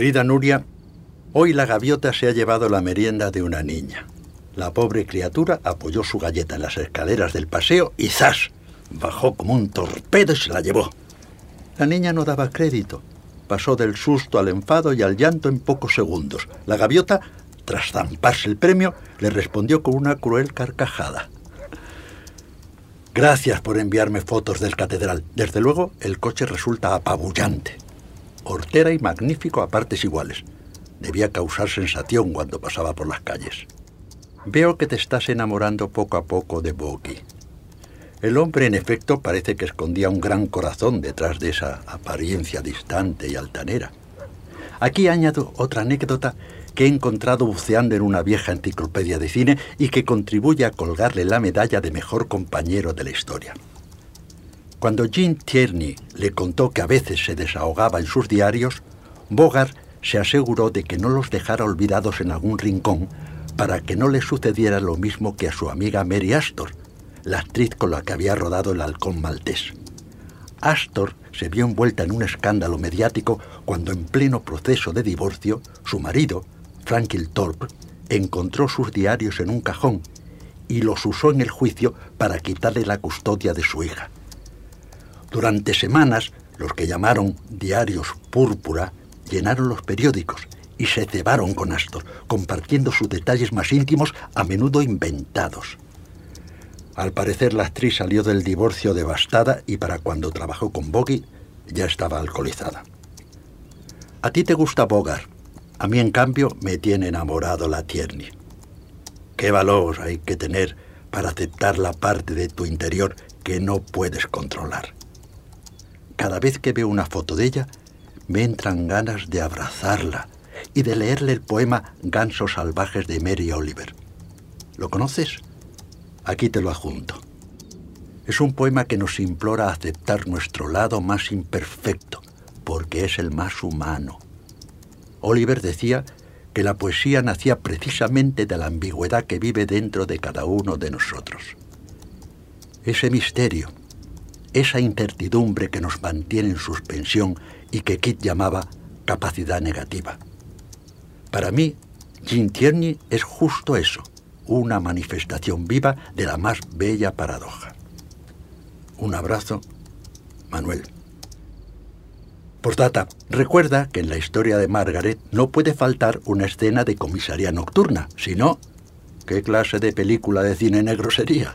Querida Nuria, hoy la gaviota se ha llevado la merienda de una niña. La pobre criatura apoyó su galleta en las escaleras del paseo y ¡zas! Bajó como un torpedo y se la llevó. La niña no daba crédito. Pasó del susto al enfado y al llanto en pocos segundos. La gaviota, tras zamparse el premio, le respondió con una cruel carcajada. Gracias por enviarme fotos del catedral. Desde luego, el coche resulta apabullante. Hortera y magnífico a partes iguales. Debía causar sensación cuando pasaba por las calles. Veo que te estás enamorando poco a poco de Bogi. El hombre, en efecto, parece que escondía un gran corazón detrás de esa apariencia distante y altanera. Aquí añado otra anécdota que he encontrado buceando en una vieja enciclopedia de cine y que contribuye a colgarle la medalla de mejor compañero de la historia. Cuando Jean Tierney le contó que a veces se desahogaba en sus diarios, Bogart se aseguró de que no los dejara olvidados en algún rincón para que no le sucediera lo mismo que a su amiga Mary Astor, la actriz con la que había rodado El halcón maltés. Astor se vio envuelta en un escándalo mediático cuando en pleno proceso de divorcio, su marido, Franklin Thorpe, encontró sus diarios en un cajón y los usó en el juicio para quitarle la custodia de su hija. Durante semanas, los que llamaron diarios púrpura llenaron los periódicos y se cebaron con Astor, compartiendo sus detalles más íntimos, a menudo inventados. Al parecer la actriz salió del divorcio devastada y para cuando trabajó con Boggy ya estaba alcoholizada. A ti te gusta Bogart, a mí en cambio me tiene enamorado la Tierney. ¿Qué valor hay que tener para aceptar la parte de tu interior que no puedes controlar? Cada vez que veo una foto de ella, me entran ganas de abrazarla y de leerle el poema Gansos salvajes de Mary Oliver. ¿Lo conoces? Aquí te lo adjunto. Es un poema que nos implora aceptar nuestro lado más imperfecto, porque es el más humano. Oliver decía que la poesía nacía precisamente de la ambigüedad que vive dentro de cada uno de nosotros. Ese misterio, esa incertidumbre que nos mantiene en suspensión y que Kit llamaba capacidad negativa. Para mí, Jean Tierney es justo eso, una manifestación viva de la más bella paradoja. Un abrazo, Manuel. Postdata, recuerda que en la historia de Margaret no puede faltar una escena de comisaría nocturna, si no, ¿qué clase de película de cine negro sería?